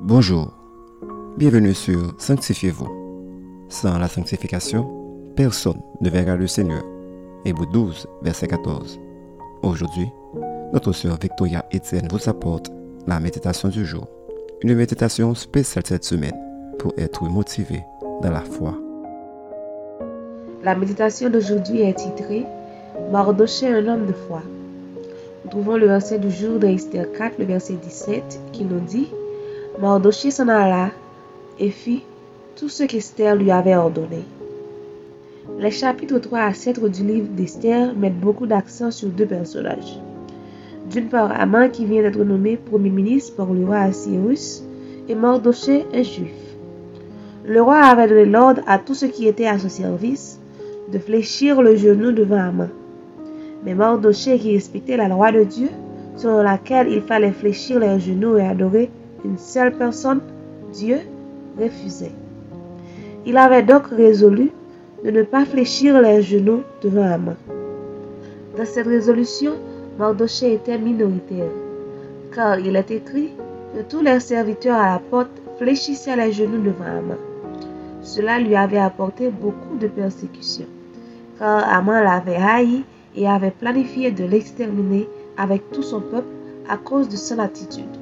Bonjour, bienvenue sur Sanctifiez-vous. Sans la sanctification, personne ne verra le Seigneur. Hébreu 12, verset 14. Aujourd'hui, notre sœur Victoria Etienne vous apporte la méditation du jour. Une méditation spéciale cette semaine pour être motivé dans la foi. La méditation d'aujourd'hui est titrée Mardoché, un homme de foi. Nous trouvons le verset du jour de Esther 4, le verset 17, qui nous dit Mardoché s'en alla et fit tout ce qu'Esther lui avait ordonné. Les chapitres 3 à 7 du livre d'Esther mettent beaucoup d'accent sur deux personnages. D'une part, Aman qui vient d'être nommé premier ministre par le roi Assyrus et Mardoché, un juif. Le roi avait donné l'ordre à tous ceux qui étaient à son service de fléchir le genou devant Aman. Mais Mardoché, qui respectait la loi de Dieu, selon laquelle il fallait fléchir les genoux et adorer une seule personne, Dieu, refusait. Il avait donc résolu de ne pas fléchir les genoux devant Aman. Dans cette résolution, Mardoché était minoritaire, car il est écrit que tous les serviteurs à la porte fléchissaient les genoux devant Aman. Cela lui avait apporté beaucoup de persécutions, car Aman l'avait haï et avait planifié de l'exterminer avec tout son peuple à cause de son attitude.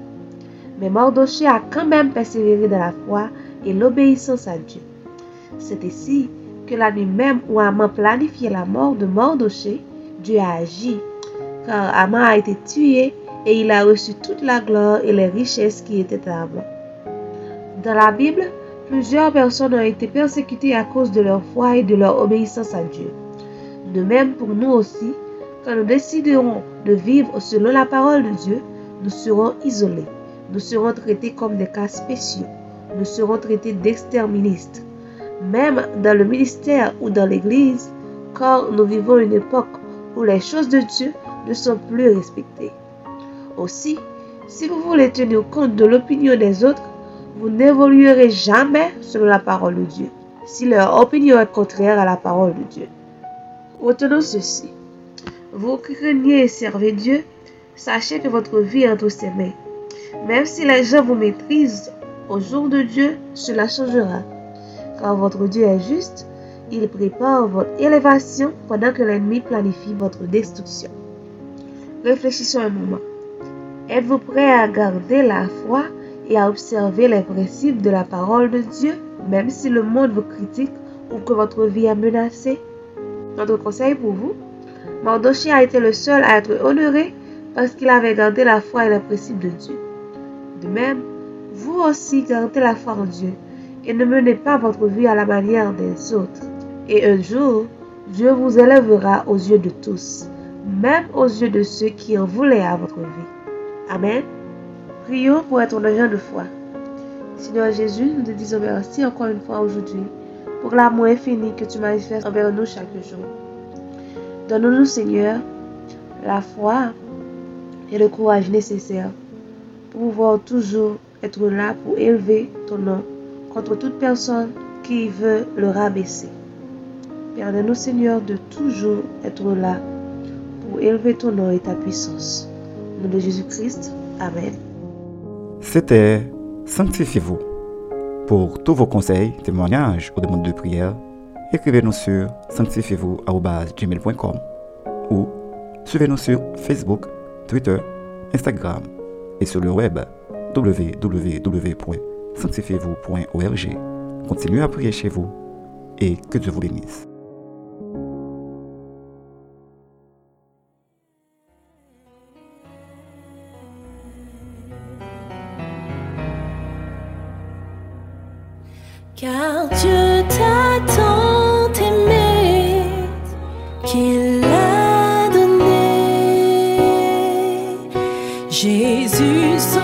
Mais Mardoché a quand même persévéré dans la foi et l'obéissance à Dieu. C'est ici que la nuit même où Aman planifiait la mort de Mardoché, Dieu a agi, car Aman a été tué et il a reçu toute la gloire et les richesses qui étaient à Aman. Dans la Bible, plusieurs personnes ont été persécutées à cause de leur foi et de leur obéissance à Dieu. De même pour nous aussi, quand nous déciderons de vivre selon la parole de Dieu, nous serons isolés. Nous serons traités comme des cas spéciaux. Nous serons traités d'exterministes. Même dans le ministère ou dans l'Église, car nous vivons une époque où les choses de Dieu ne sont plus respectées. Aussi, si vous voulez tenir compte de l'opinion des autres, vous n'évoluerez jamais selon la parole de Dieu, si leur opinion est contraire à la parole de Dieu. Retenons ceci. Vous craignez et servez Dieu, sachez que votre vie est entre ses mains. Même si les gens vous maîtrisent, au jour de Dieu, cela changera. Car votre Dieu est juste, il prépare votre élévation pendant que l'ennemi planifie votre destruction. Réfléchissons un moment. Êtes-vous prêt à garder la foi et à observer les principes de la parole de Dieu, même si le monde vous critique ou que votre vie est menacée? Notre conseil pour vous, Mardoché a été le seul à être honoré parce qu'il avait gardé la foi et les principes de Dieu. De même, vous aussi gardez la foi en Dieu et ne menez pas votre vie à la manière des autres. Et un jour, Dieu vous élèvera aux yeux de tous, même aux yeux de ceux qui en voulaient à votre vie. Amen. Prions pour être agent de foi. Seigneur Jésus, nous te disons merci encore une fois aujourd'hui pour l'amour infini que tu manifestes envers nous chaque jour. Donne-nous, Seigneur, la foi et le courage nécessaires pouvoir toujours être là pour élever ton nom contre toute personne qui veut le rabaisser. Permets-nous, Seigneur, de toujours être là pour élever ton nom et ta puissance. Au nom de Jésus-Christ. Amen. C'était Sanctifiez-vous. Pour tous vos conseils, témoignages ou demandes de prière, écrivez-nous sur sanctifiez-vous.gmail.com ou suivez-nous sur Facebook, Twitter, Instagram et sur le web www.sanctifiez-vous.org. Continuez à prier chez vous et que Dieu vous bénisse. Car Dieu t'a tant aimé qu'il Jésus,